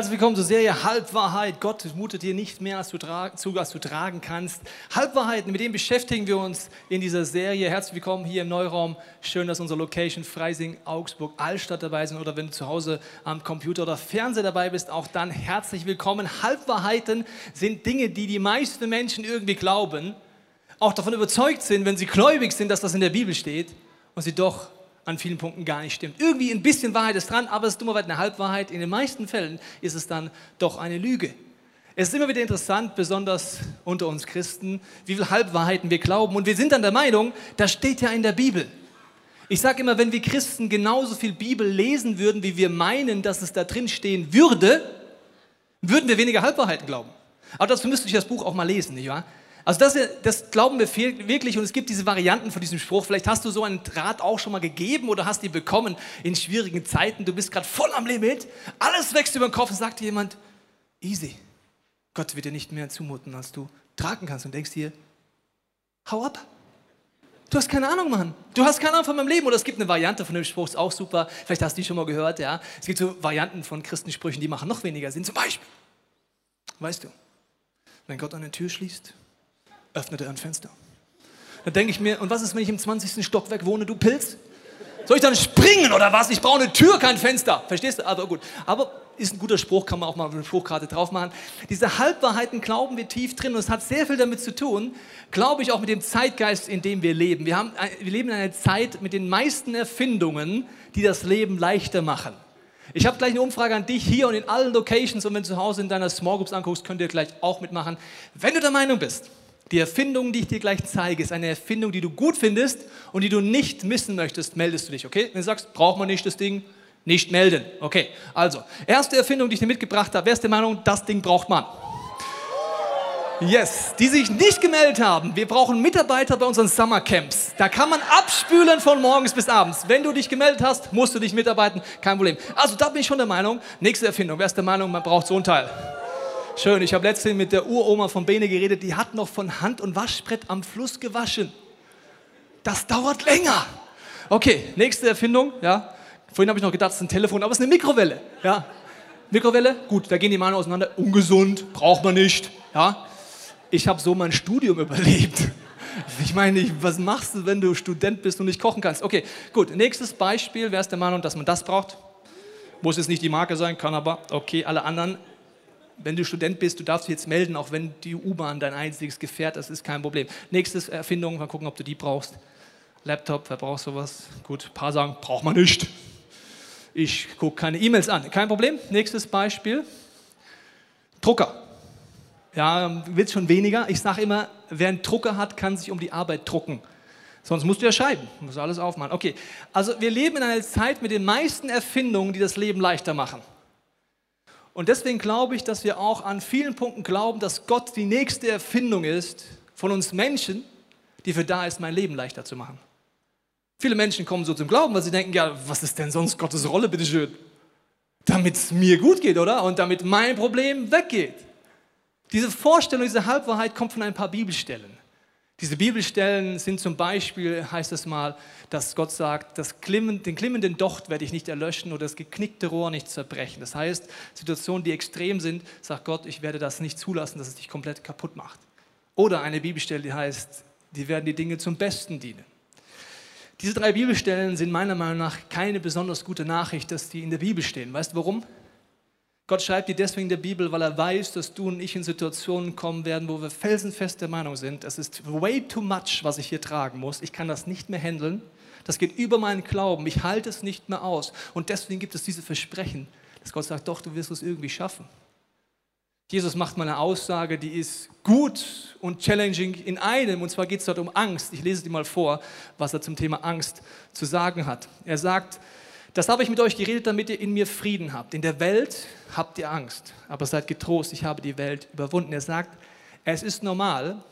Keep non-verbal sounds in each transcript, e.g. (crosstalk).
Herzlich willkommen zur Serie Halbwahrheit. Gott mutet dir nicht mehr als du zu, als du tragen kannst. Halbwahrheiten, mit denen beschäftigen wir uns in dieser Serie. Herzlich willkommen hier im Neuraum. Schön, dass unsere Location Freising, Augsburg, Allstadt dabei sind oder wenn du zu Hause am Computer oder Fernseher dabei bist, auch dann herzlich willkommen. Halbwahrheiten sind Dinge, die die meisten Menschen irgendwie glauben, auch davon überzeugt sind, wenn sie gläubig sind, dass das in der Bibel steht und sie doch an vielen Punkten gar nicht stimmt. Irgendwie ein bisschen Wahrheit ist dran, aber es ist dummerweise eine Halbwahrheit. In den meisten Fällen ist es dann doch eine Lüge. Es ist immer wieder interessant, besonders unter uns Christen, wie viele Halbwahrheiten wir glauben. Und wir sind dann der Meinung, das steht ja in der Bibel. Ich sage immer, wenn wir Christen genauso viel Bibel lesen würden, wie wir meinen, dass es da drin stehen würde, würden wir weniger Halbwahrheiten glauben. Aber dazu müsste ich das Buch auch mal lesen, nicht wahr? Also das, das glauben wir wirklich und es gibt diese Varianten von diesem Spruch. Vielleicht hast du so einen Draht auch schon mal gegeben oder hast ihn bekommen in schwierigen Zeiten. Du bist gerade voll am Limit, alles wächst über den Kopf und sagt dir jemand, easy, Gott wird dir nicht mehr zumuten, als du tragen kannst und denkst dir, hau ab. Du hast keine Ahnung, Mann. Du hast keine Ahnung von meinem Leben. Oder es gibt eine Variante von dem Spruch, ist auch super. Vielleicht hast du die schon mal gehört, ja. Es gibt so Varianten von Christensprüchen, die machen noch weniger Sinn. Zum Beispiel, weißt du, wenn Gott eine Tür schließt, öffnete er ein Fenster. Dann denke ich mir, und was ist, wenn ich im 20. Stockwerk wohne, du Pilz? Soll ich dann springen oder was? Ich brauche eine Tür, kein Fenster. Verstehst du? Aber gut. Aber ist ein guter Spruch, kann man auch mal eine Spruchkarte drauf machen. Diese Halbwahrheiten glauben wir tief drin und es hat sehr viel damit zu tun, glaube ich, auch mit dem Zeitgeist, in dem wir leben. Wir, haben, wir leben in einer Zeit mit den meisten Erfindungen, die das Leben leichter machen. Ich habe gleich eine Umfrage an dich hier und in allen Locations und wenn du zu Hause in deiner Small Groups anguckst, könnt ihr gleich auch mitmachen. Wenn du der Meinung bist, die Erfindung, die ich dir gleich zeige, ist eine Erfindung, die du gut findest und die du nicht missen möchtest, meldest du dich, okay? Wenn du sagst, braucht man nicht das Ding, nicht melden. Okay, also, erste Erfindung, die ich dir mitgebracht habe. Wer ist der Meinung, das Ding braucht man? Yes, die sich nicht gemeldet haben. Wir brauchen Mitarbeiter bei unseren Summercamps. Da kann man abspülen von morgens bis abends. Wenn du dich gemeldet hast, musst du dich mitarbeiten. Kein Problem. Also da bin ich schon der Meinung. Nächste Erfindung. Wer ist der Meinung, man braucht so ein Teil? Schön, ich habe letztens mit der Uroma von Bene geredet, die hat noch von Hand und Waschbrett am Fluss gewaschen. Das dauert länger. Okay, nächste Erfindung, ja. Vorhin habe ich noch gedacht, es ist ein Telefon, aber es ist eine Mikrowelle, ja. Mikrowelle, gut, da gehen die Meinungen auseinander. Ungesund, braucht man nicht, ja. Ich habe so mein Studium (laughs) überlebt. Ich meine, was machst du, wenn du Student bist und nicht kochen kannst? Okay, gut, nächstes Beispiel. Wer ist der Meinung, dass man das braucht? Muss jetzt nicht die Marke sein, kann aber. Okay, alle anderen wenn du Student bist, du darfst dich jetzt melden, auch wenn die U-Bahn dein einziges Gefährt ist, ist kein Problem. Nächstes Erfindung, mal gucken, ob du die brauchst. Laptop, wer braucht sowas? Gut, ein paar sagen, braucht man nicht. Ich gucke keine E-Mails an, kein Problem. Nächstes Beispiel. Drucker. Ja, wird schon weniger. Ich sage immer, wer einen Drucker hat, kann sich um die Arbeit drucken. Sonst musst du ja schreiben, musst alles aufmachen. Okay, also wir leben in einer Zeit mit den meisten Erfindungen, die das Leben leichter machen. Und deswegen glaube ich, dass wir auch an vielen Punkten glauben, dass Gott die nächste Erfindung ist von uns Menschen, die für da ist, mein Leben leichter zu machen. Viele Menschen kommen so zum Glauben, weil sie denken, ja, was ist denn sonst Gottes Rolle, bitteschön? Damit es mir gut geht, oder? Und damit mein Problem weggeht. Diese Vorstellung, diese Halbwahrheit kommt von ein paar Bibelstellen. Diese Bibelstellen sind zum Beispiel, heißt es mal, dass Gott sagt, das Klimmen, den klimmenden Docht werde ich nicht erlöschen oder das geknickte Rohr nicht zerbrechen. Das heißt, Situationen, die extrem sind, sagt Gott, ich werde das nicht zulassen, dass es dich komplett kaputt macht. Oder eine Bibelstelle, die heißt, die werden die Dinge zum Besten dienen. Diese drei Bibelstellen sind meiner Meinung nach keine besonders gute Nachricht, dass die in der Bibel stehen. Weißt du warum? Gott schreibt dir deswegen in der Bibel, weil er weiß, dass du und ich in Situationen kommen werden, wo wir felsenfest der Meinung sind, es ist way too much, was ich hier tragen muss. Ich kann das nicht mehr handeln. Das geht über meinen Glauben. Ich halte es nicht mehr aus. Und deswegen gibt es diese Versprechen, dass Gott sagt, doch, du wirst es irgendwie schaffen. Jesus macht mal eine Aussage, die ist gut und challenging in einem. Und zwar geht es dort um Angst. Ich lese dir mal vor, was er zum Thema Angst zu sagen hat. Er sagt, das habe ich mit euch geredet, damit ihr in mir Frieden habt. In der Welt habt ihr Angst, aber seid getrost, ich habe die Welt überwunden. Er sagt, es ist normal,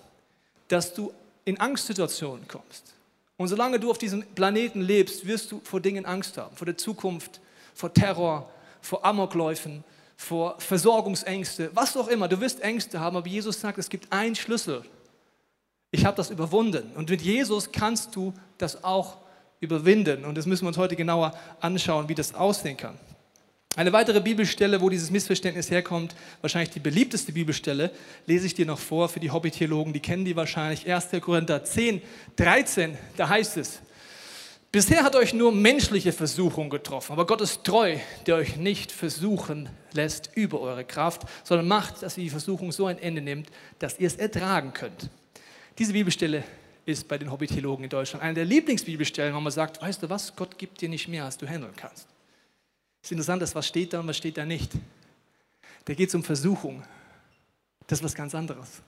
dass du in Angstsituationen kommst. Und solange du auf diesem Planeten lebst, wirst du vor Dingen Angst haben, vor der Zukunft, vor Terror, vor Amokläufen, vor Versorgungsängste, was auch immer. Du wirst Ängste haben, aber Jesus sagt, es gibt einen Schlüssel. Ich habe das überwunden. Und mit Jesus kannst du das auch überwinden. Und das müssen wir uns heute genauer anschauen, wie das aussehen kann. Eine weitere Bibelstelle, wo dieses Missverständnis herkommt, wahrscheinlich die beliebteste Bibelstelle, lese ich dir noch vor für die Hobbytheologen, die kennen die wahrscheinlich. 1. Korinther 10, 13, da heißt es, Bisher hat euch nur menschliche Versuchung getroffen, aber Gott ist treu, der euch nicht versuchen lässt über eure Kraft, sondern macht, dass ihr die Versuchung so ein Ende nimmt, dass ihr es ertragen könnt. Diese Bibelstelle ist bei den Hobbytheologen in Deutschland eine der Lieblingsbibelstellen, wo man sagt, weißt du was, Gott gibt dir nicht mehr, als du handeln kannst. Interessante ist, was steht da und was steht da nicht. Da geht es um Versuchung. Das ist was ganz anderes.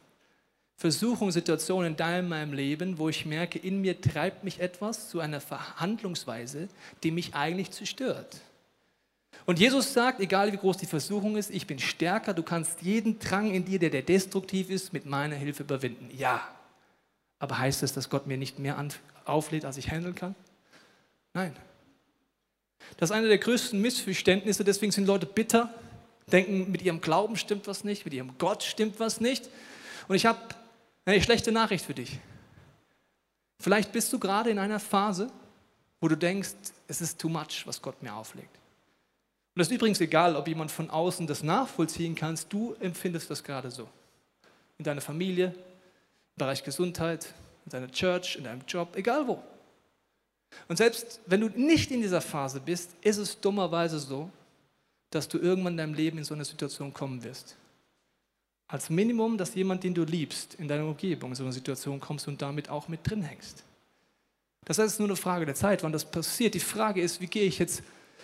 Versuchung, Situationen in deinem, meinem Leben, wo ich merke, in mir treibt mich etwas zu einer Verhandlungsweise, die mich eigentlich zerstört. Und Jesus sagt, egal wie groß die Versuchung ist, ich bin stärker, du kannst jeden Drang in dir, der, der destruktiv ist, mit meiner Hilfe überwinden. Ja. Aber heißt das, dass Gott mir nicht mehr auflädt, als ich handeln kann? Nein. Das ist eine der größten Missverständnisse, deswegen sind Leute bitter, denken, mit ihrem Glauben stimmt was nicht, mit ihrem Gott stimmt was nicht. Und ich habe eine schlechte Nachricht für dich. Vielleicht bist du gerade in einer Phase, wo du denkst, es ist too much, was Gott mir auflegt. Und das ist übrigens egal, ob jemand von außen das nachvollziehen kann, du empfindest das gerade so. In deiner Familie, Bereich Gesundheit, in deiner Church, in deinem Job, egal wo. Und selbst wenn du nicht in dieser Phase bist, ist es dummerweise so, dass du irgendwann in deinem Leben in so eine Situation kommen wirst. Als Minimum, dass jemand, den du liebst, in deiner Umgebung in so eine Situation kommst und damit auch mit drin hängst. Das heißt, es ist nur eine Frage der Zeit, wann das passiert. Die Frage ist, wie gehe ich jetzt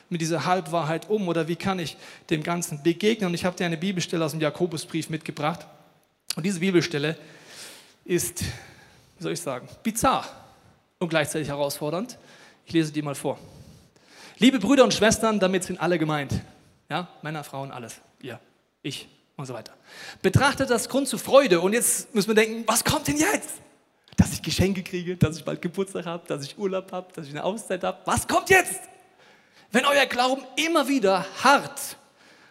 mit dieser Halbwahrheit um oder wie kann ich dem Ganzen begegnen? Und ich habe dir eine Bibelstelle aus dem Jakobusbrief mitgebracht. Und diese Bibelstelle ist, wie soll ich sagen, bizarr und gleichzeitig herausfordernd. Ich lese die mal vor. Liebe Brüder und Schwestern, damit sind alle gemeint. Ja, Männer, Frauen, alles. Ihr, ich, und so weiter. Betrachtet das Grund zur Freude und jetzt müssen wir denken, was kommt denn jetzt? Dass ich Geschenke kriege, dass ich bald Geburtstag habe, dass ich Urlaub habe, dass ich eine Auszeit habe. Was kommt jetzt? Wenn euer Glauben immer wieder hart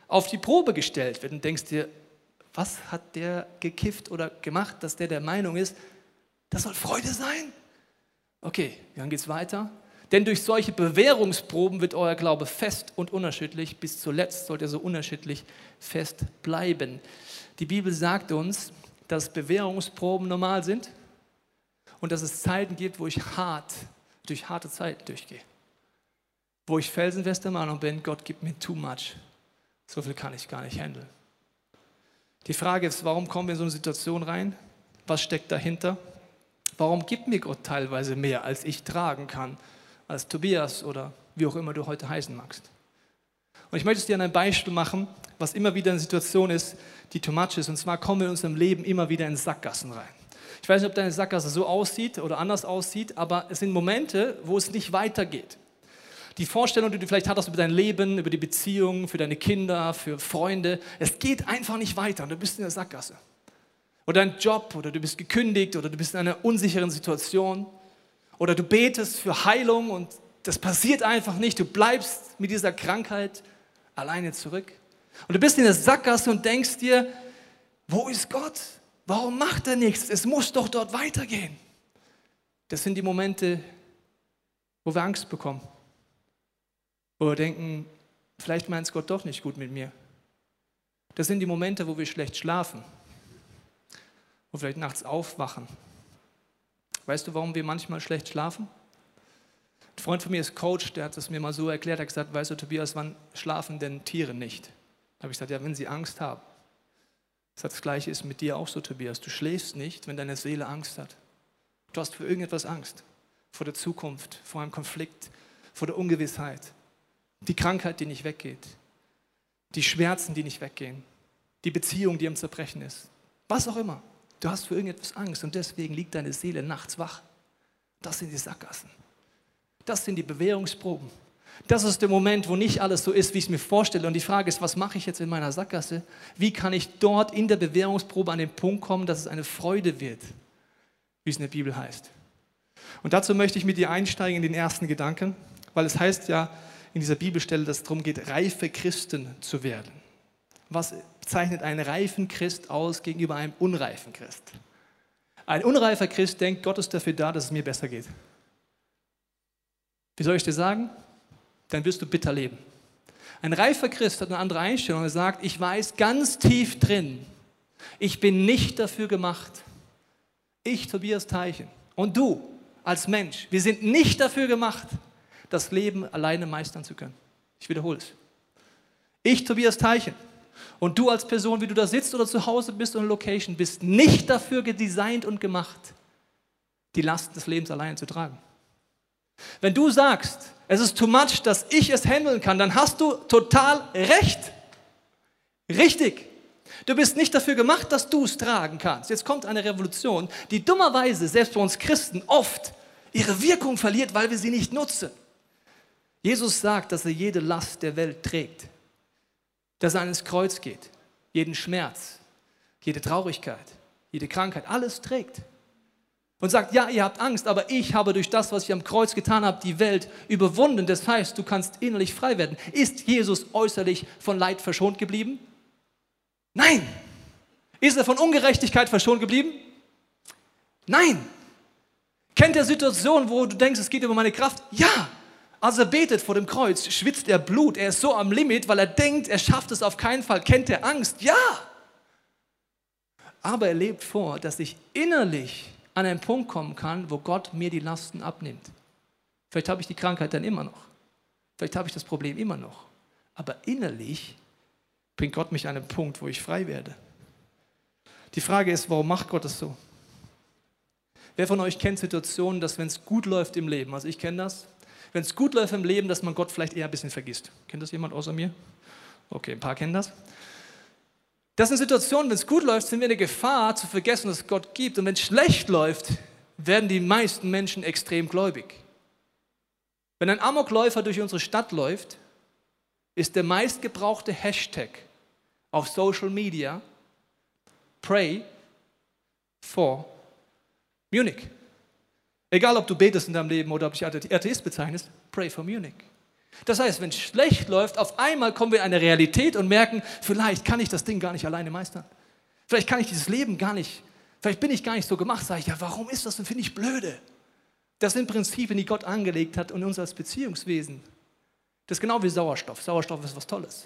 auf die Probe gestellt wird und denkst dir, was hat der gekifft oder gemacht, dass der der Meinung ist, das soll Freude sein? Okay, dann geht es weiter. Denn durch solche Bewährungsproben wird euer Glaube fest und unerschütterlich. Bis zuletzt sollt ihr so unerschütterlich fest bleiben. Die Bibel sagt uns, dass Bewährungsproben normal sind und dass es Zeiten gibt, wo ich hart, durch harte Zeiten durchgehe. Wo ich felsenfester Meinung bin, Gott gibt mir too much. So viel kann ich gar nicht handeln. Die Frage ist, warum kommen wir in so eine Situation rein? Was steckt dahinter? Warum gibt mir Gott teilweise mehr, als ich tragen kann? als Tobias oder wie auch immer du heute heißen magst. Und ich möchte es dir an einem Beispiel machen, was immer wieder eine Situation ist, die too much ist. Und zwar kommen wir in unserem Leben immer wieder in Sackgassen rein. Ich weiß nicht, ob deine Sackgasse so aussieht oder anders aussieht, aber es sind Momente, wo es nicht weitergeht. Die Vorstellung, die du vielleicht hattest über dein Leben, über die Beziehungen, für deine Kinder, für Freunde, es geht einfach nicht weiter und du bist in der Sackgasse. Oder dein Job, oder du bist gekündigt, oder du bist in einer unsicheren Situation. Oder du betest für Heilung und das passiert einfach nicht. Du bleibst mit dieser Krankheit alleine zurück. Und du bist in der Sackgasse und denkst dir, wo ist Gott? Warum macht er nichts? Es muss doch dort weitergehen. Das sind die Momente, wo wir Angst bekommen. Wir denken, vielleicht meint es Gott doch nicht gut mit mir. Das sind die Momente, wo wir schlecht schlafen. Wo wir vielleicht nachts aufwachen Weißt du, warum wir manchmal schlecht schlafen? Ein Freund von mir ist Coach, der hat es mir mal so erklärt, er hat gesagt, weißt du, Tobias, wann schlafen denn Tiere nicht? Da habe ich gesagt, ja, wenn sie Angst haben. Das Gleiche ist mit dir auch so, Tobias. Du schläfst nicht, wenn deine Seele Angst hat. Du hast für irgendetwas Angst. Vor der Zukunft, vor einem Konflikt, vor der Ungewissheit. Die Krankheit, die nicht weggeht. Die Schmerzen, die nicht weggehen. Die Beziehung, die am Zerbrechen ist. Was auch immer. Du hast für irgendetwas Angst und deswegen liegt deine Seele nachts wach. Das sind die Sackgassen. Das sind die Bewährungsproben. Das ist der Moment, wo nicht alles so ist, wie ich es mir vorstelle. Und die Frage ist, was mache ich jetzt in meiner Sackgasse? Wie kann ich dort in der Bewährungsprobe an den Punkt kommen, dass es eine Freude wird, wie es in der Bibel heißt? Und dazu möchte ich mit dir einsteigen in den ersten Gedanken, weil es heißt ja in dieser Bibelstelle, dass es darum geht, reife Christen zu werden. Was zeichnet einen reifen Christ aus gegenüber einem unreifen Christ? Ein unreifer Christ denkt, Gott ist dafür da, dass es mir besser geht. Wie soll ich dir sagen? Dann wirst du bitter leben. Ein reifer Christ hat eine andere Einstellung. Er sagt, ich weiß ganz tief drin, ich bin nicht dafür gemacht. Ich, Tobias Teichen, und du als Mensch, wir sind nicht dafür gemacht, das Leben alleine meistern zu können. Ich wiederhole es. Ich, Tobias Teichen, und du als Person, wie du da sitzt oder zu Hause bist oder Location, bist nicht dafür gedesignt und gemacht, die Last des Lebens alleine zu tragen. Wenn du sagst, es ist too much, dass ich es handeln kann, dann hast du total recht. Richtig. Du bist nicht dafür gemacht, dass du es tragen kannst. Jetzt kommt eine Revolution, die dummerweise, selbst bei uns Christen, oft ihre Wirkung verliert, weil wir sie nicht nutzen. Jesus sagt, dass er jede Last der Welt trägt, dass er ans Kreuz geht, jeden Schmerz, jede Traurigkeit, jede Krankheit, alles trägt. Und sagt, ja, ihr habt Angst, aber ich habe durch das, was ich am Kreuz getan habe, die Welt überwunden. Das heißt, du kannst innerlich frei werden. Ist Jesus äußerlich von Leid verschont geblieben? Nein. Ist er von Ungerechtigkeit verschont geblieben? Nein. Kennt er Situationen, wo du denkst, es geht über meine Kraft? Ja. Als er betet vor dem Kreuz, schwitzt er Blut. Er ist so am Limit, weil er denkt, er schafft es auf keinen Fall. Kennt er Angst? Ja. Aber er lebt vor, dass ich innerlich an einen Punkt kommen kann, wo Gott mir die Lasten abnimmt. Vielleicht habe ich die Krankheit dann immer noch. Vielleicht habe ich das Problem immer noch. Aber innerlich bringt Gott mich an einen Punkt, wo ich frei werde. Die Frage ist, warum macht Gott das so? Wer von euch kennt Situationen, dass wenn es gut läuft im Leben, also ich kenne das, wenn es gut läuft im Leben, dass man Gott vielleicht eher ein bisschen vergisst. Kennt das jemand außer mir? Okay, ein paar kennen das. Das sind Situationen, wenn es gut läuft, sind wir in der Gefahr zu vergessen, dass es Gott gibt. Und wenn es schlecht läuft, werden die meisten Menschen extrem gläubig. Wenn ein Amokläufer durch unsere Stadt läuft, ist der meistgebrauchte Hashtag auf Social Media Pray for Munich. Egal, ob du betest in deinem Leben oder ob dich als Atheist bezeichnest, pray for Munich. Das heißt, wenn es schlecht läuft, auf einmal kommen wir in eine Realität und merken, vielleicht kann ich das Ding gar nicht alleine meistern. Vielleicht kann ich dieses Leben gar nicht, vielleicht bin ich gar nicht so gemacht. Sage ich, ja, warum ist das denn? Finde ich blöde. Das sind Prinzipien, die Gott angelegt hat und uns als Beziehungswesen. Das ist genau wie Sauerstoff. Sauerstoff ist was Tolles.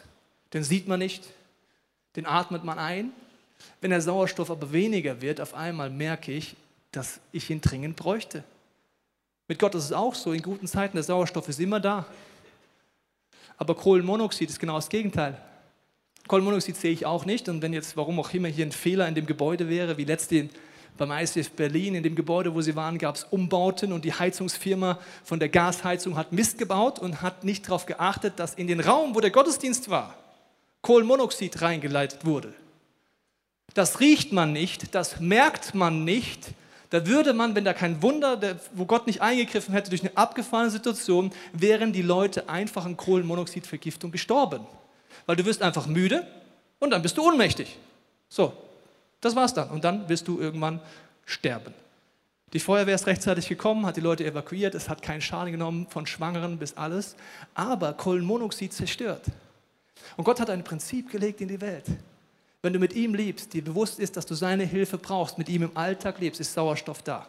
Den sieht man nicht, den atmet man ein. Wenn der Sauerstoff aber weniger wird, auf einmal merke ich, dass ich ihn dringend bräuchte. Mit Gott ist es auch so, in guten Zeiten, der Sauerstoff ist immer da. Aber Kohlenmonoxid ist genau das Gegenteil. Kohlenmonoxid sehe ich auch nicht und wenn jetzt, warum auch immer, hier ein Fehler in dem Gebäude wäre, wie letzte beim ICF Berlin, in dem Gebäude, wo sie waren, gab es Umbauten und die Heizungsfirma von der Gasheizung hat Mist gebaut und hat nicht darauf geachtet, dass in den Raum, wo der Gottesdienst war, Kohlenmonoxid reingeleitet wurde. Das riecht man nicht, das merkt man nicht, da würde man, wenn da kein Wunder, wo Gott nicht eingegriffen hätte durch eine abgefahrene Situation, wären die Leute einfach an Kohlenmonoxidvergiftung gestorben. Weil du wirst einfach müde und dann bist du ohnmächtig. So, das war's dann. Und dann wirst du irgendwann sterben. Die Feuerwehr ist rechtzeitig gekommen, hat die Leute evakuiert, es hat keinen Schaden genommen, von Schwangeren bis alles. Aber Kohlenmonoxid zerstört. Und Gott hat ein Prinzip gelegt in die Welt. Wenn du mit ihm liebst, dir bewusst ist, dass du seine Hilfe brauchst, mit ihm im Alltag lebst, ist Sauerstoff da.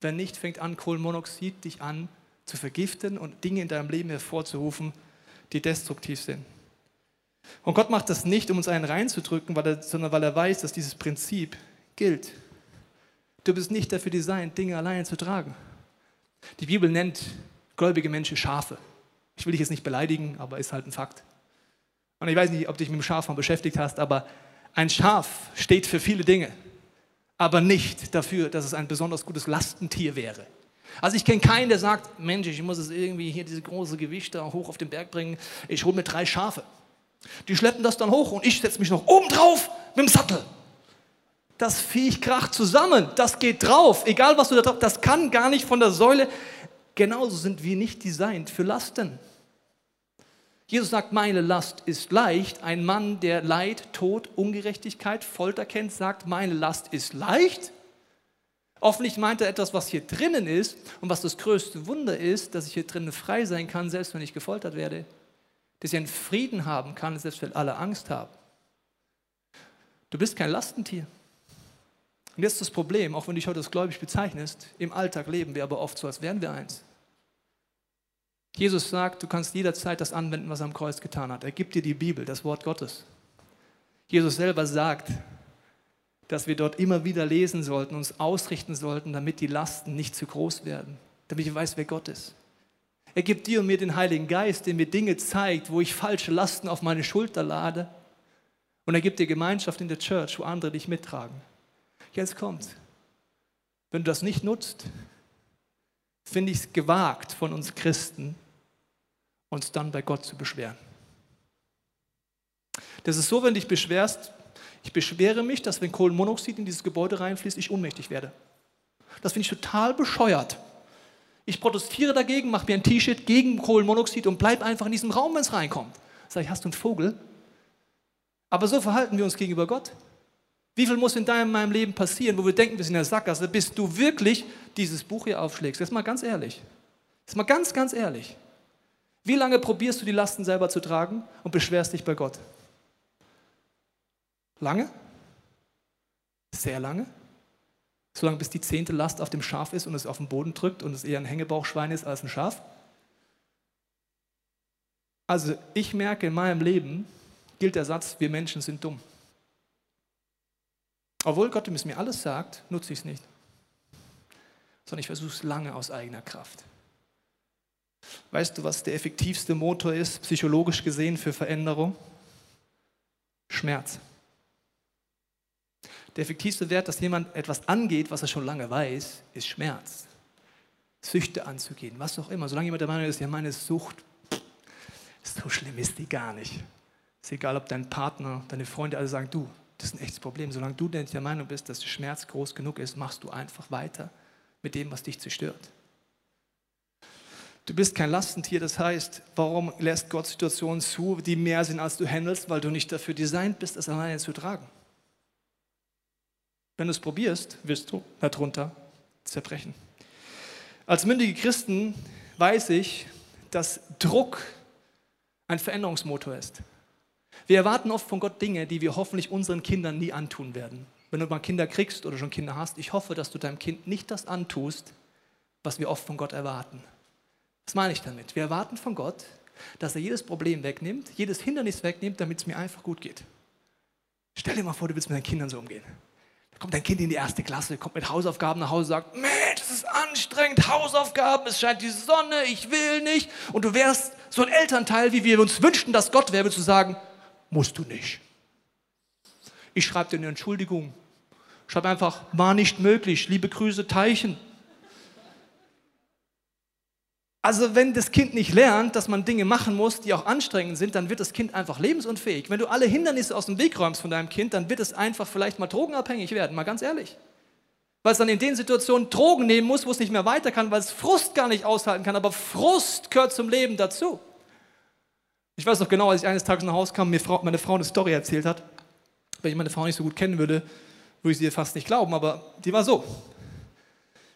Wenn nicht, fängt an, Kohlenmonoxid dich an zu vergiften und Dinge in deinem Leben hervorzurufen, die destruktiv sind. Und Gott macht das nicht, um uns einen reinzudrücken, weil er, sondern weil er weiß, dass dieses Prinzip gilt. Du bist nicht dafür designt, Dinge alleine zu tragen. Die Bibel nennt gläubige Menschen Schafe. Ich will dich jetzt nicht beleidigen, aber ist halt ein Fakt. Und ich weiß nicht, ob du dich mit dem Schaf mal beschäftigt hast, aber ein Schaf steht für viele Dinge, aber nicht dafür, dass es ein besonders gutes Lastentier wäre. Also ich kenne keinen, der sagt, Mensch, ich muss es irgendwie hier diese große Gewichte hoch auf den Berg bringen, ich hole mir drei Schafe. Die schleppen das dann hoch und ich setze mich noch oben drauf mit dem Sattel. Das Viech kracht zusammen, das geht drauf, egal was du da drauf, das kann gar nicht von der Säule. Genauso sind wir nicht designt für Lasten. Jesus sagt, meine Last ist leicht. Ein Mann, der Leid, Tod, Ungerechtigkeit, Folter kennt, sagt, meine Last ist leicht. Offensichtlich meint er etwas, was hier drinnen ist und was das größte Wunder ist, dass ich hier drinnen frei sein kann, selbst wenn ich gefoltert werde. dass ich einen Frieden haben kann, selbst wenn alle Angst haben. Du bist kein Lastentier. Und jetzt das Problem, auch wenn du dich heute als gläubig bezeichnest, im Alltag leben wir aber oft so, als wären wir eins. Jesus sagt, du kannst jederzeit das anwenden, was er am Kreuz getan hat. Er gibt dir die Bibel, das Wort Gottes. Jesus selber sagt, dass wir dort immer wieder lesen sollten, uns ausrichten sollten, damit die Lasten nicht zu groß werden, damit ich weiß, wer Gott ist. Er gibt dir und mir den Heiligen Geist, der mir Dinge zeigt, wo ich falsche Lasten auf meine Schulter lade. Und er gibt dir Gemeinschaft in der Church, wo andere dich mittragen. Jetzt kommt's. Wenn du das nicht nutzt, finde ich es gewagt von uns Christen, uns dann bei Gott zu beschweren. Das ist so, wenn du dich beschwerst, ich beschwere mich, dass wenn Kohlenmonoxid in dieses Gebäude reinfließt, ich ohnmächtig werde. Das finde ich total bescheuert. Ich protestiere dagegen, mache mir ein T-Shirt gegen Kohlenmonoxid und bleibe einfach in diesem Raum, wenn es reinkommt. Sag ich, hast du einen Vogel? Aber so verhalten wir uns gegenüber Gott. Wie viel muss in deinem in meinem Leben passieren, wo wir denken, wir sind in der Sackgasse, bis du wirklich dieses Buch hier aufschlägst? Jetzt mal ganz ehrlich. Jetzt mal ganz, ganz ehrlich. Wie lange probierst du die Lasten selber zu tragen und beschwerst dich bei Gott? Lange? Sehr lange? Solange bis die zehnte Last auf dem Schaf ist und es auf den Boden drückt und es eher ein Hängebauchschwein ist als ein Schaf? Also ich merke in meinem Leben, gilt der Satz, wir Menschen sind dumm. Obwohl Gott mir alles sagt, nutze ich es nicht. Sondern ich versuche es lange aus eigener Kraft. Weißt du, was der effektivste Motor ist, psychologisch gesehen, für Veränderung? Schmerz. Der effektivste Wert, dass jemand etwas angeht, was er schon lange weiß, ist Schmerz. Süchte anzugehen, was auch immer. Solange jemand der Meinung ist, ja, meine Sucht, so schlimm ist die gar nicht. Ist egal, ob dein Partner, deine Freunde alle sagen, du, das ist ein echtes Problem. Solange du der Meinung bist, dass der Schmerz groß genug ist, machst du einfach weiter mit dem, was dich zerstört. Du bist kein Lastentier, das heißt, warum lässt Gott Situationen zu, die mehr sind, als du handelst, weil du nicht dafür designt bist, es alleine zu tragen. Wenn du es probierst, wirst du darunter zerbrechen. Als mündige Christen weiß ich, dass Druck ein Veränderungsmotor ist. Wir erwarten oft von Gott Dinge, die wir hoffentlich unseren Kindern nie antun werden. Wenn du mal Kinder kriegst oder schon Kinder hast, ich hoffe, dass du deinem Kind nicht das antust, was wir oft von Gott erwarten. Was meine ich damit? Wir erwarten von Gott, dass er jedes Problem wegnimmt, jedes Hindernis wegnimmt, damit es mir einfach gut geht. Stell dir mal vor, du willst mit deinen Kindern so umgehen. Da kommt dein Kind in die erste Klasse, kommt mit Hausaufgaben nach Hause, sagt, Mensch, das ist anstrengend, Hausaufgaben, es scheint die Sonne, ich will nicht. Und du wärst so ein Elternteil, wie wir uns wünschten, dass Gott wäre, zu sagen, musst du nicht. Ich schreibe dir eine Entschuldigung. Schreib einfach, war nicht möglich, liebe Grüße, Teichen. Also wenn das Kind nicht lernt, dass man Dinge machen muss, die auch anstrengend sind, dann wird das Kind einfach lebensunfähig. Wenn du alle Hindernisse aus dem Weg räumst von deinem Kind, dann wird es einfach vielleicht mal drogenabhängig werden, mal ganz ehrlich. Weil es dann in den Situationen Drogen nehmen muss, wo es nicht mehr weiter kann, weil es Frust gar nicht aushalten kann. Aber Frust gehört zum Leben dazu. Ich weiß noch genau, als ich eines Tages nach Hause kam, mir meine Frau eine Story erzählt hat. Wenn ich meine Frau nicht so gut kennen würde, würde ich sie fast nicht glauben, aber die war so.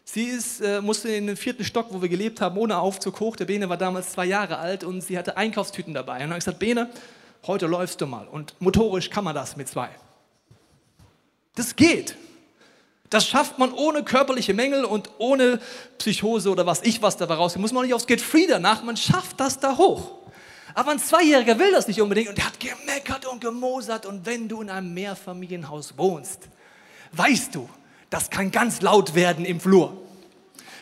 Sie ist, äh, musste in den vierten Stock, wo wir gelebt haben, ohne Aufzug hoch. Der Bene war damals zwei Jahre alt und sie hatte Einkaufstüten dabei. Und dann habe ich gesagt, Bene, heute läufst du mal. Und motorisch kann man das mit zwei. Das geht. Das schafft man ohne körperliche Mängel und ohne Psychose oder was ich was dabei rauskommt. Muss man nicht aufs Get Free danach, man schafft das da hoch. Aber ein Zweijähriger will das nicht unbedingt und der hat gemeckert und gemosert. Und wenn du in einem Mehrfamilienhaus wohnst, weißt du, das kann ganz laut werden im Flur.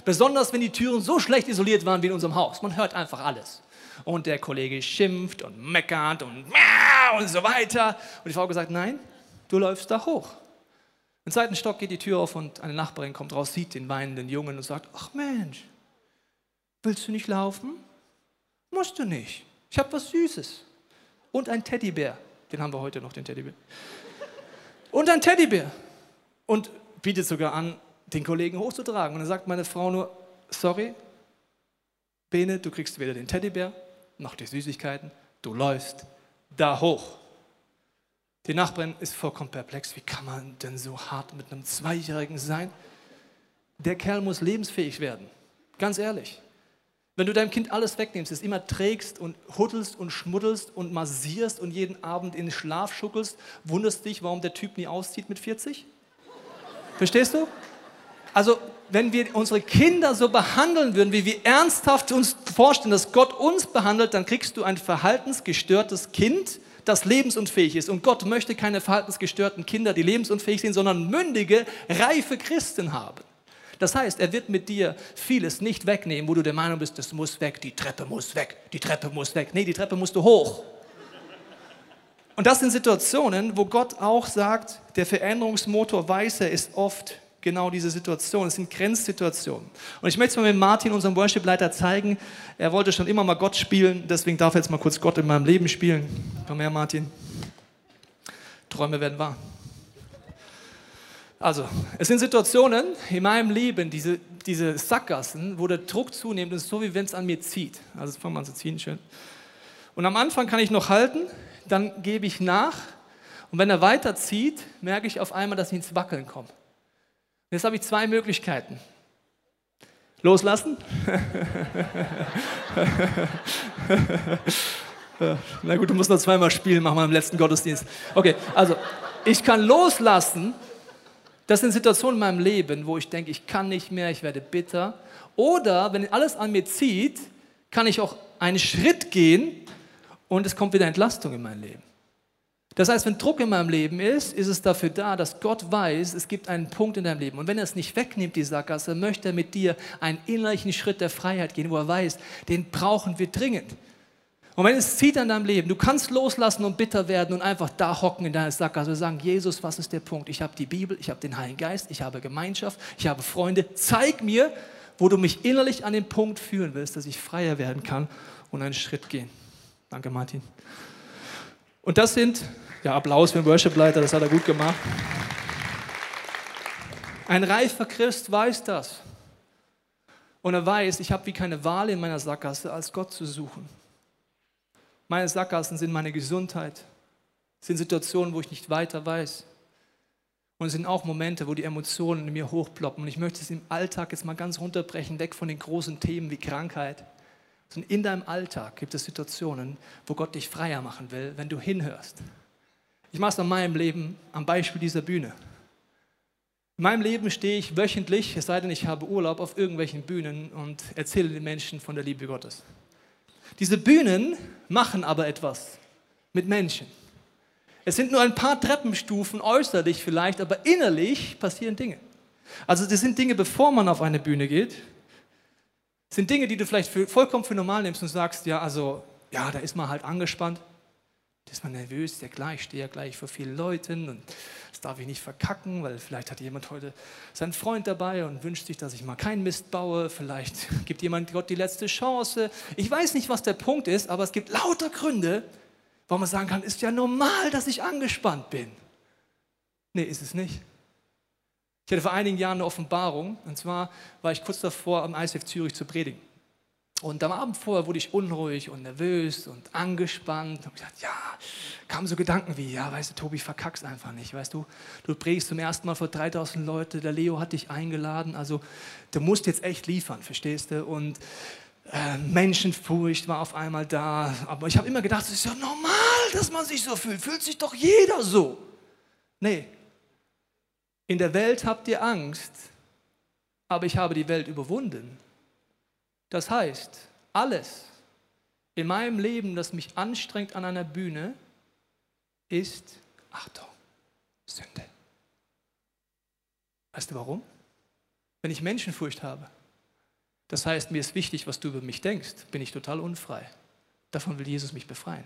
Besonders wenn die Türen so schlecht isoliert waren wie in unserem Haus. Man hört einfach alles. Und der Kollege schimpft und meckert und und so weiter. Und die Frau gesagt, nein, du läufst da hoch. Im zweiten Stock geht die Tür auf und eine Nachbarin kommt raus, sieht den weinenden Jungen und sagt, ach Mensch, willst du nicht laufen? Musst du nicht. Ich habe was Süßes. Und ein Teddybär. Den haben wir heute noch, den Teddybär. Und ein Teddybär. Und bietet sogar an, den Kollegen hochzutragen. Und dann sagt meine Frau nur, sorry, Bene, du kriegst weder den Teddybär noch die Süßigkeiten, du läufst da hoch. Die Nachbarin ist vollkommen perplex. Wie kann man denn so hart mit einem Zweijährigen sein? Der Kerl muss lebensfähig werden. Ganz ehrlich. Wenn du deinem Kind alles wegnimmst, es immer trägst und huddelst und schmuddelst und massierst und jeden Abend in den Schlaf schuckelst, wunderst dich, warum der Typ nie auszieht mit 40? Verstehst du? Also, wenn wir unsere Kinder so behandeln würden, wie wir ernsthaft uns vorstellen, dass Gott uns behandelt, dann kriegst du ein verhaltensgestörtes Kind, das lebensunfähig ist. Und Gott möchte keine verhaltensgestörten Kinder, die lebensunfähig sind, sondern mündige, reife Christen haben. Das heißt, er wird mit dir vieles nicht wegnehmen, wo du der Meinung bist, das muss weg, die Treppe muss weg, die Treppe muss weg. Nee, die Treppe musst du hoch. Und das sind Situationen, wo Gott auch sagt, der Veränderungsmotor Weißer ist oft genau diese Situation. Es sind Grenzsituationen. Und ich möchte es mal mit Martin, unserem Worship-Leiter, zeigen. Er wollte schon immer mal Gott spielen, deswegen darf er jetzt mal kurz Gott in meinem Leben spielen. Komm her, Martin. Träume werden wahr. Also, es sind Situationen in meinem Leben, diese, diese Sackgassen, wo der Druck zunimmt ist so, wie wenn es an mir zieht. Also, fangen wir an zu ziehen, schön. Und am Anfang kann ich noch halten, dann gebe ich nach und wenn er weiterzieht, merke ich auf einmal, dass ich ins Wackeln komme. Jetzt habe ich zwei Möglichkeiten. Loslassen. (laughs) Na gut, du musst noch zweimal spielen, machen wir im letzten Gottesdienst. Okay, also ich kann loslassen das sind Situationen in meinem Leben, wo ich denke, ich kann nicht mehr, ich werde bitter. Oder wenn alles an mir zieht, kann ich auch einen Schritt gehen und es kommt wieder Entlastung in mein Leben. Das heißt, wenn Druck in meinem Leben ist, ist es dafür da, dass Gott weiß, es gibt einen Punkt in deinem Leben. Und wenn er es nicht wegnimmt, die Sackgasse, möchte er mit dir einen innerlichen Schritt der Freiheit gehen, wo er weiß, den brauchen wir dringend. Und wenn es zieht an deinem Leben, du kannst loslassen und bitter werden und einfach da hocken in deiner Sackgasse und sagen, Jesus, was ist der Punkt? Ich habe die Bibel, ich habe den Heiligen Geist, ich habe Gemeinschaft, ich habe Freunde. Zeig mir, wo du mich innerlich an den Punkt führen willst, dass ich freier werden kann und einen Schritt gehen. Danke, Martin. Und das sind, ja, Applaus für den Worship-Leiter, das hat er gut gemacht. Ein reifer Christ weiß das. Und er weiß, ich habe wie keine Wahl in meiner Sackgasse, als Gott zu suchen. Meine Sackgassen sind meine Gesundheit, sind Situationen, wo ich nicht weiter weiß. Und es sind auch Momente, wo die Emotionen in mir hochploppen. Und ich möchte es im Alltag jetzt mal ganz runterbrechen, weg von den großen Themen wie Krankheit. Sondern in deinem Alltag gibt es Situationen, wo Gott dich freier machen will, wenn du hinhörst. Ich mache es an meinem Leben am Beispiel dieser Bühne. In meinem Leben stehe ich wöchentlich, es sei denn, ich habe Urlaub, auf irgendwelchen Bühnen und erzähle den Menschen von der Liebe Gottes. Diese Bühnen machen aber etwas mit Menschen. Es sind nur ein paar Treppenstufen äußerlich vielleicht, aber innerlich passieren Dinge. Also das sind Dinge, bevor man auf eine Bühne geht. Sind Dinge, die du vielleicht für, vollkommen für normal nimmst und sagst, ja, also, ja, da ist man halt angespannt. Da ist man nervös, ja klar, ich stehe ja gleich vor vielen Leuten und das darf ich nicht verkacken, weil vielleicht hat jemand heute seinen Freund dabei und wünscht sich, dass ich mal keinen Mist baue. Vielleicht (laughs) gibt jemand Gott die letzte Chance. Ich weiß nicht, was der Punkt ist, aber es gibt lauter Gründe, warum man sagen kann, ist ja normal, dass ich angespannt bin. Nee, ist es nicht. Ich hatte vor einigen Jahren eine Offenbarung, und zwar war ich kurz davor, am ISF Zürich zu predigen. Und am Abend vorher wurde ich unruhig und nervös und angespannt. Und gesagt, ja, kamen so Gedanken wie, ja, weißt du, Tobi, verkackst einfach nicht. Weißt du, du predigst zum ersten Mal vor 3000 Leute, der Leo hat dich eingeladen, also du musst jetzt echt liefern, verstehst du? Und äh, Menschenfurcht war auf einmal da. Aber ich habe immer gedacht, es ist ja normal, dass man sich so fühlt. Fühlt sich doch jeder so. Nee. In der Welt habt ihr Angst, aber ich habe die Welt überwunden. Das heißt, alles in meinem Leben, das mich anstrengt an einer Bühne, ist, Achtung, Sünde. Weißt du warum? Wenn ich Menschenfurcht habe, das heißt, mir ist wichtig, was du über mich denkst, bin ich total unfrei. Davon will Jesus mich befreien.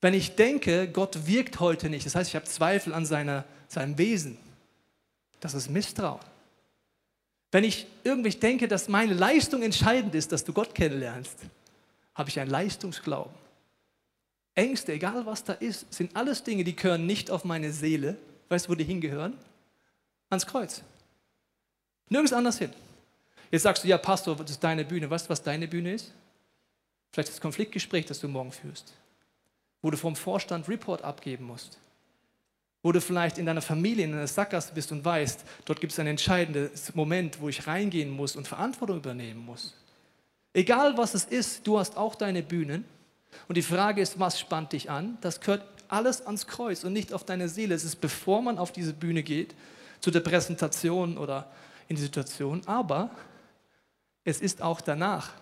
Wenn ich denke, Gott wirkt heute nicht, das heißt, ich habe Zweifel an seiner, seinem Wesen, das ist Misstrauen. Wenn ich irgendwie denke, dass meine Leistung entscheidend ist, dass du Gott kennenlernst, habe ich einen Leistungsglauben. Ängste, egal was da ist, sind alles Dinge, die gehören nicht auf meine Seele. Weißt du, wo die hingehören? Ans Kreuz. Nirgends anders hin. Jetzt sagst du, ja, Pastor, das ist deine Bühne. Weißt du, was deine Bühne ist? Vielleicht das Konfliktgespräch, das du morgen führst. Wo du vom Vorstand Report abgeben musst wo du vielleicht in deiner Familie in einer Sackgasse bist und weißt, dort gibt es einen entscheidenden Moment, wo ich reingehen muss und Verantwortung übernehmen muss. Egal was es ist, du hast auch deine Bühnen. Und die Frage ist, was spannt dich an? Das gehört alles ans Kreuz und nicht auf deine Seele. Es ist, bevor man auf diese Bühne geht, zu der Präsentation oder in die Situation, aber es ist auch danach.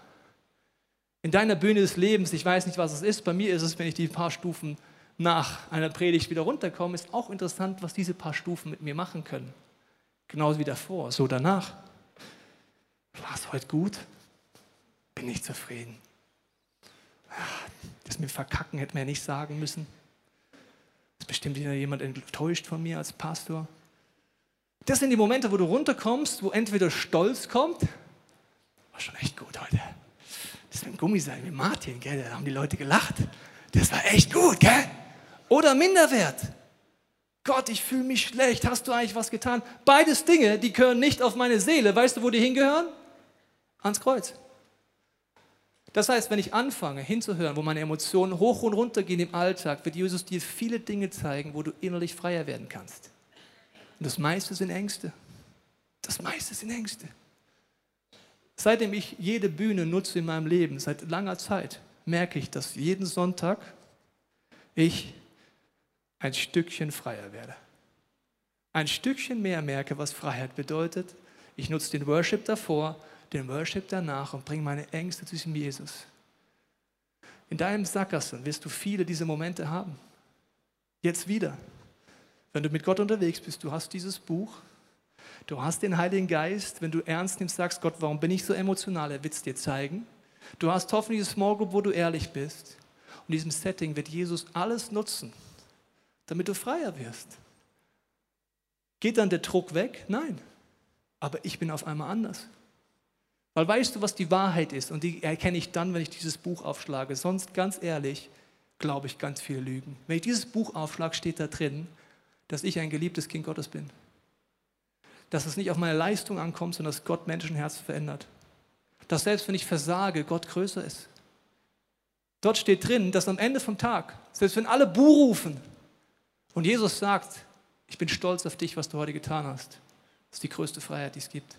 In deiner Bühne des Lebens, ich weiß nicht, was es ist, bei mir ist es, wenn ich die paar Stufen nach einer Predigt wieder runterkomme, ist auch interessant, was diese paar Stufen mit mir machen können. Genauso wie davor, so danach. War es heute gut? Bin ich zufrieden. Das mit Verkacken hätte man ja nicht sagen müssen. Ist bestimmt wieder jemand enttäuscht von mir als Pastor. Das sind die Momente, wo du runterkommst, wo entweder Stolz kommt, war schon echt gut heute. Das ist ein Gummiseil wie Martin, gell? da haben die Leute gelacht. Das war echt gut, gell? Oder Minderwert. Gott, ich fühle mich schlecht. Hast du eigentlich was getan? Beides Dinge, die gehören nicht auf meine Seele. Weißt du, wo die hingehören? Ans Kreuz. Das heißt, wenn ich anfange hinzuhören, wo meine Emotionen hoch und runter gehen im Alltag, wird Jesus dir viele Dinge zeigen, wo du innerlich freier werden kannst. Und das meiste sind Ängste. Das meiste sind Ängste. Seitdem ich jede Bühne nutze in meinem Leben, seit langer Zeit, merke ich, dass jeden Sonntag ich ein Stückchen freier werde. Ein Stückchen mehr merke, was Freiheit bedeutet. Ich nutze den Worship davor, den Worship danach und bring meine Ängste zu diesem Jesus. In deinem Sackgassen wirst du viele dieser Momente haben. Jetzt wieder. Wenn du mit Gott unterwegs bist, du hast dieses Buch, du hast den Heiligen Geist, wenn du ernst nimmst, sagst, Gott, warum bin ich so emotional? Er wird es dir zeigen. Du hast hoffentlich eine Small Group, wo du ehrlich bist. Und in diesem Setting wird Jesus alles nutzen, damit du freier wirst. Geht dann der Druck weg? Nein. Aber ich bin auf einmal anders. Weil weißt du, was die Wahrheit ist? Und die erkenne ich dann, wenn ich dieses Buch aufschlage. Sonst, ganz ehrlich, glaube ich ganz viele Lügen. Wenn ich dieses Buch aufschlage, steht da drin, dass ich ein geliebtes Kind Gottes bin. Dass es nicht auf meine Leistung ankommt, sondern dass Gott Menschenherzen verändert. Dass selbst wenn ich versage, Gott größer ist. Dort steht drin, dass am Ende vom Tag, selbst wenn alle Buh rufen und Jesus sagt, ich bin stolz auf dich, was du heute getan hast, das ist die größte Freiheit, die es gibt.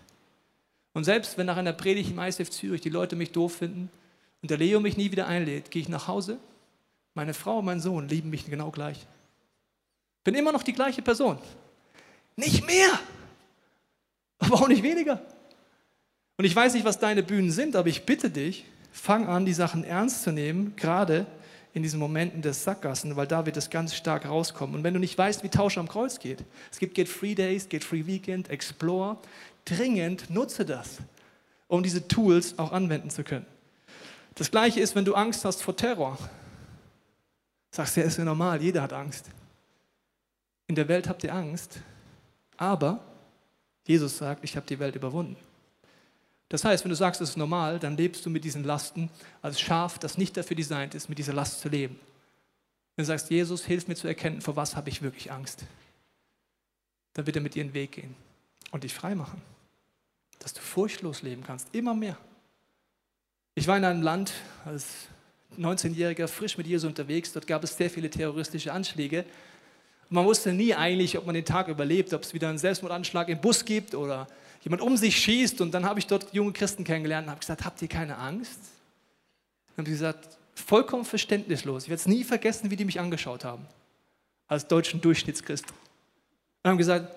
Und selbst wenn nach einer Predigt im ISF Zürich die Leute mich doof finden und der Leo mich nie wieder einlädt, gehe ich nach Hause. Meine Frau und mein Sohn lieben mich genau gleich. Bin immer noch die gleiche Person. Nicht mehr, aber auch nicht weniger. Und ich weiß nicht, was deine Bühnen sind, aber ich bitte dich, fang an, die Sachen ernst zu nehmen, gerade in diesen Momenten des Sackgassen, weil da wird es ganz stark rauskommen. Und wenn du nicht weißt, wie Tausch am Kreuz geht, es gibt Get Free Days, Get Free Weekend, Explore, dringend nutze das, um diese Tools auch anwenden zu können. Das gleiche ist, wenn du Angst hast vor Terror. Sagst du, ja, ist ja normal, jeder hat Angst. In der Welt habt ihr Angst, aber Jesus sagt, ich habe die Welt überwunden. Das heißt, wenn du sagst, es ist normal, dann lebst du mit diesen Lasten als Schaf, das nicht dafür designt ist, mit dieser Last zu leben. Wenn du sagst, Jesus, hilf mir zu erkennen, vor was habe ich wirklich Angst, dann wird er mit dir den Weg gehen und dich frei machen dass du furchtlos leben kannst, immer mehr. Ich war in einem Land als 19-Jähriger frisch mit Jesus unterwegs, dort gab es sehr viele terroristische Anschläge. Man wusste nie eigentlich, ob man den Tag überlebt, ob es wieder einen Selbstmordanschlag im Bus gibt oder jemand um sich schießt. Und dann habe ich dort junge Christen kennengelernt und habe gesagt, habt ihr keine Angst? Dann haben sie gesagt, vollkommen verständnislos. Ich werde es nie vergessen, wie die mich angeschaut haben, als deutschen Durchschnittschrist. Und haben gesagt,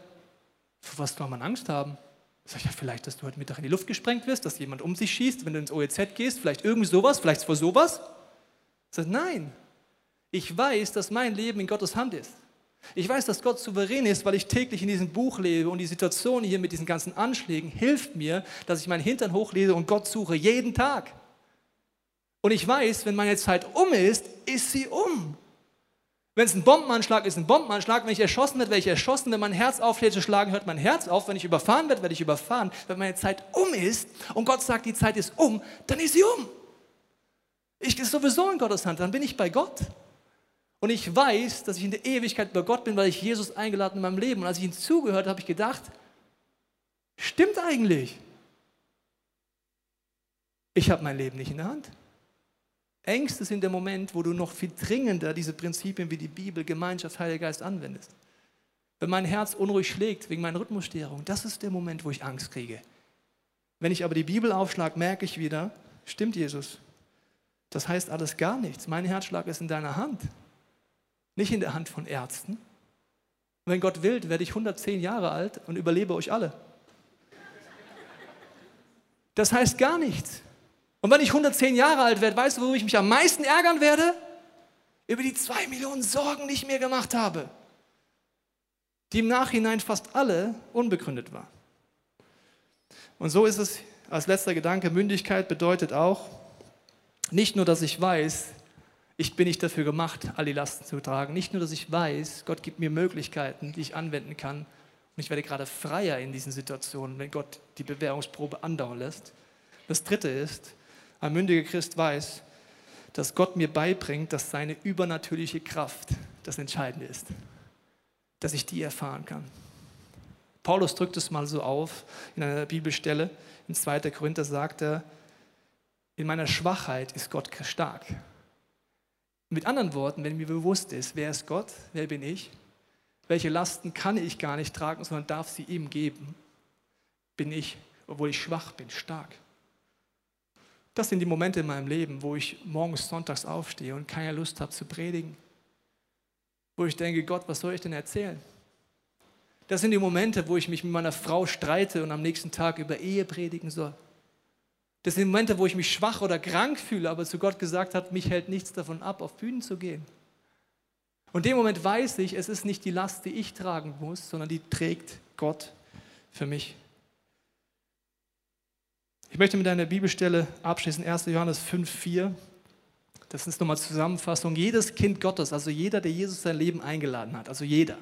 vor was soll man Angst haben? Ich, ja, vielleicht, dass du heute Mittag in die Luft gesprengt wirst, dass jemand um sich schießt, wenn du ins OEZ gehst, vielleicht irgendwie sowas, vielleicht vor sowas. Ich sage, nein, ich weiß, dass mein Leben in Gottes Hand ist. Ich weiß, dass Gott souverän ist, weil ich täglich in diesem Buch lebe und die Situation hier mit diesen ganzen Anschlägen hilft mir, dass ich meinen Hintern hochlese und Gott suche jeden Tag. Und ich weiß, wenn meine Zeit um ist, ist sie um. Wenn es ein Bombenanschlag ist, ein Bombenanschlag. Wenn ich erschossen werde, werde ich erschossen. Wenn mein Herz aufhört zu schlagen, hört mein Herz auf. Wenn ich überfahren werde, werde ich überfahren. Wenn meine Zeit um ist und Gott sagt, die Zeit ist um, dann ist sie um. Ich bin sowieso in Gottes Hand, dann bin ich bei Gott. Und ich weiß, dass ich in der Ewigkeit bei Gott bin, weil ich Jesus eingeladen in meinem Leben. Und als ich ihm zugehört habe, habe ich gedacht, stimmt eigentlich. Ich habe mein Leben nicht in der Hand. Ängste sind der Moment, wo du noch viel dringender diese Prinzipien wie die Bibel, Gemeinschaft, Heiliger Geist anwendest. Wenn mein Herz unruhig schlägt wegen meiner Rhythmusstörung, das ist der Moment, wo ich Angst kriege. Wenn ich aber die Bibel aufschlage, merke ich wieder, Stimmt, Jesus. Das heißt alles gar nichts. Mein Herzschlag ist in deiner Hand, nicht in der Hand von Ärzten. Und wenn Gott will, werde ich 110 Jahre alt und überlebe euch alle. Das heißt gar nichts. Und wenn ich 110 Jahre alt werde, weißt du, wo ich mich am meisten ärgern werde? Über die zwei Millionen Sorgen, die ich mir gemacht habe. Die im Nachhinein fast alle unbegründet waren. Und so ist es als letzter Gedanke, Mündigkeit bedeutet auch, nicht nur, dass ich weiß, ich bin nicht dafür gemacht, all die Lasten zu tragen. Nicht nur, dass ich weiß, Gott gibt mir Möglichkeiten, die ich anwenden kann. Und ich werde gerade freier in diesen Situationen, wenn Gott die Bewährungsprobe andauern lässt. Das Dritte ist, ein mündiger Christ weiß, dass Gott mir beibringt, dass seine übernatürliche Kraft das Entscheidende ist. Dass ich die erfahren kann. Paulus drückt es mal so auf in einer Bibelstelle. In 2. Korinther sagt er, in meiner Schwachheit ist Gott stark. Mit anderen Worten, wenn mir bewusst ist, wer ist Gott, wer bin ich, welche Lasten kann ich gar nicht tragen, sondern darf sie ihm geben, bin ich, obwohl ich schwach bin, stark. Das sind die Momente in meinem Leben, wo ich morgens sonntags aufstehe und keine Lust habe zu predigen. Wo ich denke, Gott, was soll ich denn erzählen? Das sind die Momente, wo ich mich mit meiner Frau streite und am nächsten Tag über Ehe predigen soll. Das sind Momente, wo ich mich schwach oder krank fühle, aber zu Gott gesagt hat, mich hält nichts davon ab, auf Bühnen zu gehen. Und in dem Moment weiß ich, es ist nicht die Last, die ich tragen muss, sondern die trägt Gott für mich. Ich möchte mit einer Bibelstelle abschließen, 1. Johannes 5,4. Das ist nochmal Zusammenfassung. Jedes Kind Gottes, also jeder, der Jesus sein Leben eingeladen hat, also jeder,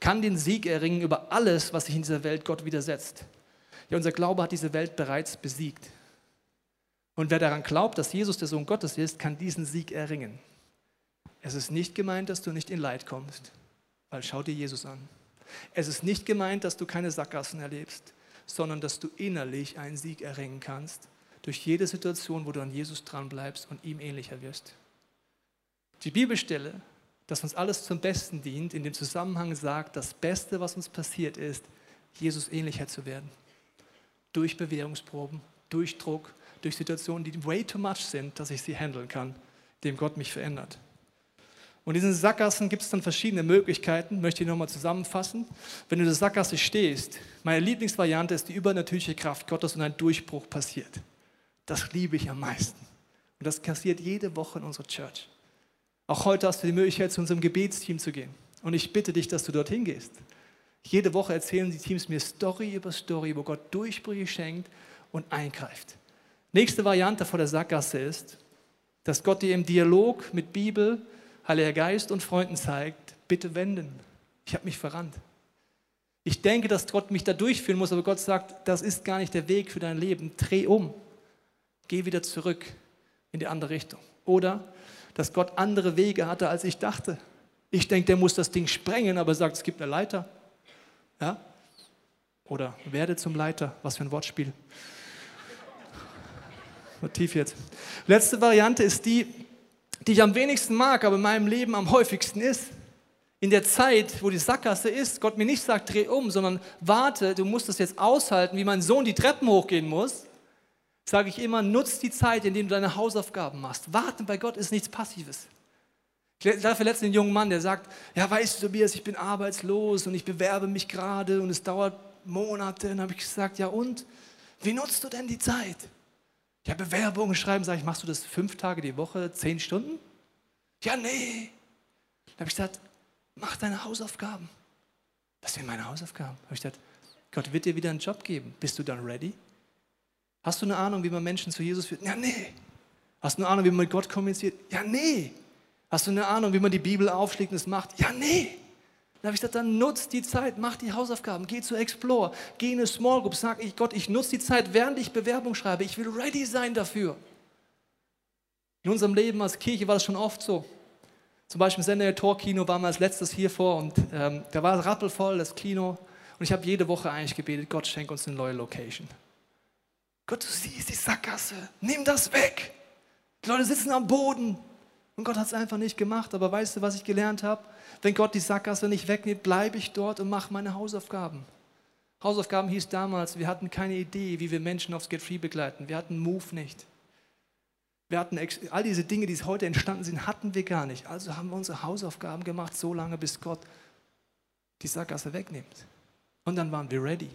kann den Sieg erringen über alles, was sich in dieser Welt Gott widersetzt. Ja, unser Glaube hat diese Welt bereits besiegt. Und wer daran glaubt, dass Jesus der Sohn Gottes ist, kann diesen Sieg erringen. Es ist nicht gemeint, dass du nicht in Leid kommst, weil schau dir Jesus an. Es ist nicht gemeint, dass du keine Sackgassen erlebst, sondern dass du innerlich einen Sieg erringen kannst durch jede Situation, wo du an Jesus dran bleibst und ihm ähnlicher wirst. Die Bibelstelle, dass uns alles zum Besten dient, in dem Zusammenhang sagt, das Beste, was uns passiert ist, Jesus ähnlicher zu werden. Durch Bewährungsproben, durch Druck, durch Situationen, die way too much sind, dass ich sie handeln kann, dem Gott mich verändert. Und in diesen Sackgassen gibt es dann verschiedene Möglichkeiten, möchte ich nochmal zusammenfassen. Wenn du in der Sackgasse stehst, meine Lieblingsvariante ist die übernatürliche Kraft Gottes und ein Durchbruch passiert. Das liebe ich am meisten. Und das passiert jede Woche in unserer Church. Auch heute hast du die Möglichkeit, zu unserem Gebetsteam zu gehen. Und ich bitte dich, dass du dorthin gehst. Jede Woche erzählen die Teams mir Story über Story, wo Gott Durchbrüche schenkt und eingreift. Nächste Variante vor der Sackgasse ist, dass Gott dir im Dialog mit Bibel, Heiliger Geist und Freunden zeigt, bitte wenden. Ich habe mich verrannt. Ich denke, dass Gott mich da durchführen muss, aber Gott sagt, das ist gar nicht der Weg für dein Leben. Dreh um. Geh wieder zurück in die andere Richtung. Oder, dass Gott andere Wege hatte, als ich dachte. Ich denke, der muss das Ding sprengen, aber sagt, es gibt eine Leiter. Ja? Oder werde zum Leiter. Was für ein Wortspiel. Motiv jetzt. Letzte Variante ist die, die ich am wenigsten mag, aber in meinem Leben am häufigsten ist. In der Zeit, wo die Sackgasse ist, Gott mir nicht sagt, dreh um, sondern warte, du musst das jetzt aushalten, wie mein Sohn die Treppen hochgehen muss, sage ich immer, nutz die Zeit, indem du deine Hausaufgaben machst. Warten bei Gott ist nichts Passives. Ich treffe letztens einen jungen Mann, der sagt, ja, weißt du, Tobias, ich bin arbeitslos und ich bewerbe mich gerade und es dauert Monate. Und dann habe ich gesagt, ja und? Wie nutzt du denn die Zeit? Ja, Bewerbungen schreiben, sage ich, machst du das fünf Tage die Woche, zehn Stunden? Ja, nee. Dann habe ich gesagt, mach deine Hausaufgaben. Was sind meine Hausaufgaben? Habe ich gesagt, Gott wird dir wieder einen Job geben. Bist du dann ready? Hast du eine Ahnung, wie man Menschen zu Jesus führt? Ja, nee. Hast du eine Ahnung, wie man mit Gott kommuniziert? Ja, nee. Hast du eine Ahnung, wie man die Bibel aufschlägt und es macht? Ja, nee. Dann habe ich gesagt, dann nutzt die Zeit, mach die Hausaufgaben, geh zu Explore, geh in eine Small Group, sag ich Gott, ich nutze die Zeit, während ich Bewerbung schreibe. Ich will ready sein dafür. In unserem Leben als Kirche war das schon oft so. Zum Beispiel im Sender Tor-Kino waren wir als letztes hier vor und ähm, da war es rappelvoll, das Kino. Und ich habe jede Woche eigentlich gebetet, Gott schenk uns eine neue Location. Gott, du siehst die Sackgasse, nimm das weg. Die Leute sitzen am Boden. Und Gott hat es einfach nicht gemacht. Aber weißt du, was ich gelernt habe? Wenn Gott die Sackgasse nicht wegnimmt, bleibe ich dort und mache meine Hausaufgaben. Hausaufgaben hieß damals, wir hatten keine Idee, wie wir Menschen aufs Get Free begleiten. Wir hatten Move nicht. Wir hatten all diese Dinge, die heute entstanden sind, hatten wir gar nicht. Also haben wir unsere Hausaufgaben gemacht, so lange, bis Gott die Sackgasse wegnimmt. Und dann waren wir ready.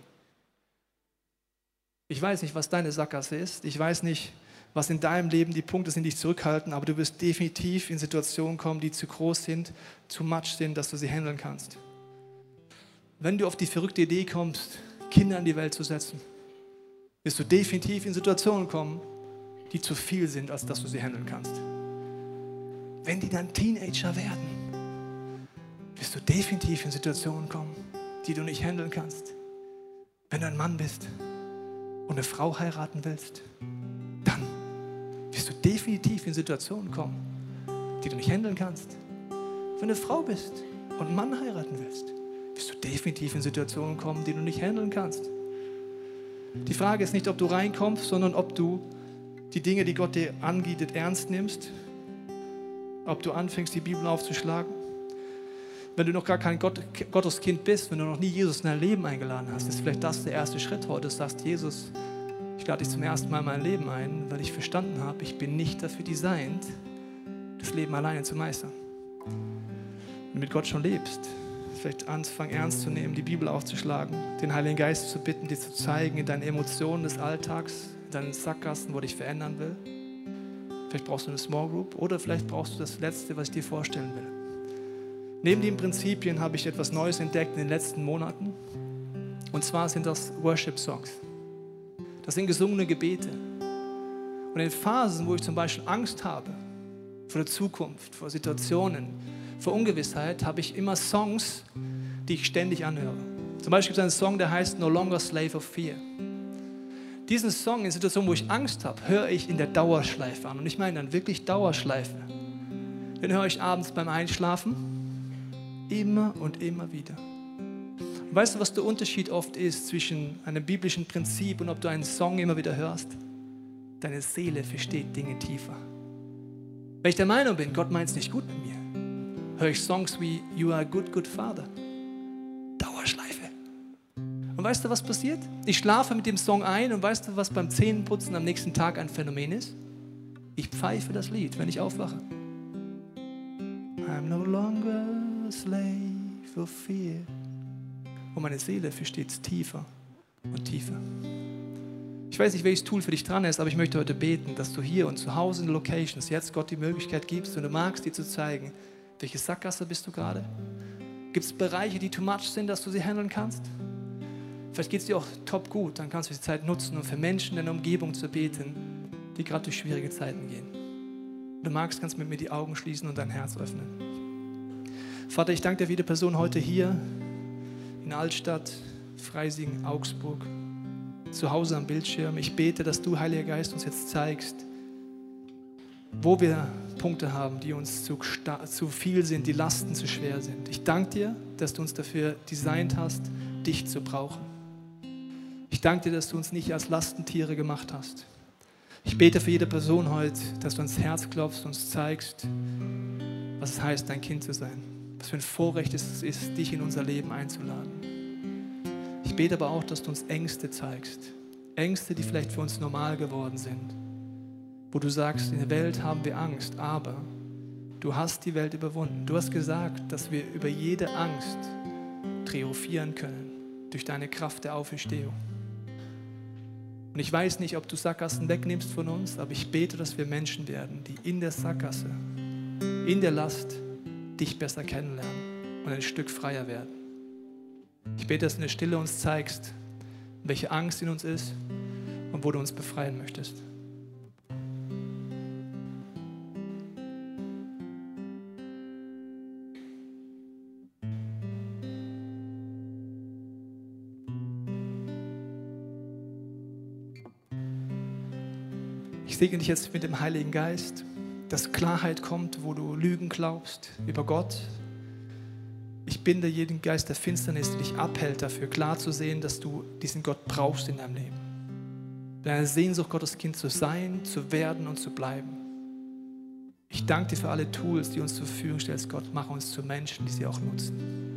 Ich weiß nicht, was deine Sackgasse ist. Ich weiß nicht, was in deinem Leben die Punkte sind, die dich zurückhalten, aber du wirst definitiv in Situationen kommen, die zu groß sind, zu much sind, dass du sie handeln kannst. Wenn du auf die verrückte Idee kommst, Kinder in die Welt zu setzen, wirst du definitiv in Situationen kommen, die zu viel sind, als dass du sie handeln kannst. Wenn die dann Teenager werden, wirst du definitiv in Situationen kommen, die du nicht handeln kannst. Wenn du ein Mann bist und eine Frau heiraten willst, definitiv in Situationen kommen, die du nicht handeln kannst. Wenn du Frau bist und einen Mann heiraten willst, wirst du definitiv in Situationen kommen, die du nicht handeln kannst. Die Frage ist nicht, ob du reinkommst, sondern ob du die Dinge, die Gott dir anbietet, ernst nimmst. Ob du anfängst, die Bibel aufzuschlagen. Wenn du noch gar kein Gott, Gotteskind bist, wenn du noch nie Jesus in dein Leben eingeladen hast, ist vielleicht das der erste Schritt heute. Du sagst, Jesus, lade dich zum ersten Mal in mein Leben ein, weil ich verstanden habe, ich bin nicht dafür designt, das Leben alleine zu meistern. Wenn du mit Gott schon lebst, vielleicht anfangen ernst zu nehmen, die Bibel aufzuschlagen, den Heiligen Geist zu bitten, dir zu zeigen in deinen Emotionen des Alltags, in deinen Sackgassen, wo dich verändern will. Vielleicht brauchst du eine Small Group oder vielleicht brauchst du das Letzte, was ich dir vorstellen will. Neben den Prinzipien habe ich etwas Neues entdeckt in den letzten Monaten. Und zwar sind das Worship-Songs. Das sind gesungene Gebete. Und in Phasen, wo ich zum Beispiel Angst habe vor der Zukunft, vor Situationen, vor Ungewissheit, habe ich immer Songs, die ich ständig anhöre. Zum Beispiel gibt es einen Song, der heißt No Longer Slave of Fear. Diesen Song in Situationen, wo ich Angst habe, höre ich in der Dauerschleife an. Und ich meine dann wirklich Dauerschleife. Den höre ich abends beim Einschlafen. Immer und immer wieder. Weißt du, was der Unterschied oft ist zwischen einem biblischen Prinzip und ob du einen Song immer wieder hörst? Deine Seele versteht Dinge tiefer. Wenn ich der Meinung bin, Gott meint es nicht gut mit mir, höre ich Songs wie You are a good, good father. Dauerschleife. Und weißt du, was passiert? Ich schlafe mit dem Song ein und weißt du, was beim Zähnenputzen am nächsten Tag ein Phänomen ist? Ich pfeife das Lied, wenn ich aufwache. I'm no longer a slave of fear. Und meine Seele versteht es tiefer und tiefer. Ich weiß nicht, welches Tool für dich dran ist, aber ich möchte heute beten, dass du hier und zu Hause in Locations jetzt Gott die Möglichkeit gibst, wenn du magst, dir zu zeigen, welche Sackgasse bist du gerade? Gibt es Bereiche, die too much sind, dass du sie handeln kannst? Vielleicht geht es dir auch top gut, dann kannst du die Zeit nutzen, um für Menschen in der Umgebung zu beten, die gerade durch schwierige Zeiten gehen. Wenn du magst, kannst du mit mir die Augen schließen und dein Herz öffnen. Vater, ich danke dir für jede Person heute hier in Altstadt, Freising, Augsburg, zu Hause am Bildschirm. Ich bete, dass du, Heiliger Geist, uns jetzt zeigst, wo wir Punkte haben, die uns zu, zu viel sind, die Lasten zu schwer sind. Ich danke dir, dass du uns dafür designt hast, dich zu brauchen. Ich danke dir, dass du uns nicht als Lastentiere gemacht hast. Ich bete für jede Person heute, dass du ans Herz klopfst und uns zeigst, was es heißt, dein Kind zu sein. Was für ein Vorrecht es ist, dich in unser Leben einzuladen. Ich bete aber auch, dass du uns Ängste zeigst. Ängste, die vielleicht für uns normal geworden sind wo du sagst, in der Welt haben wir Angst, aber du hast die Welt überwunden. Du hast gesagt, dass wir über jede Angst triumphieren können durch deine Kraft der Auferstehung. Und ich weiß nicht, ob du Sackgassen wegnimmst von uns, aber ich bete, dass wir Menschen werden, die in der Sackgasse, in der Last dich besser kennenlernen und ein Stück freier werden. Ich bete, dass du in der Stille uns zeigst, welche Angst in uns ist und wo du uns befreien möchtest. Ich segne dich jetzt mit dem Heiligen Geist, dass Klarheit kommt, wo du Lügen glaubst über Gott. Ich binde jeden Geist der Finsternis, der dich abhält, dafür klar zu sehen, dass du diesen Gott brauchst in deinem Leben. Deine Sehnsucht, Gottes Kind zu sein, zu werden und zu bleiben. Ich danke dir für alle Tools, die uns zur Verfügung stellst, Gott. Mach uns zu Menschen, die sie auch nutzen.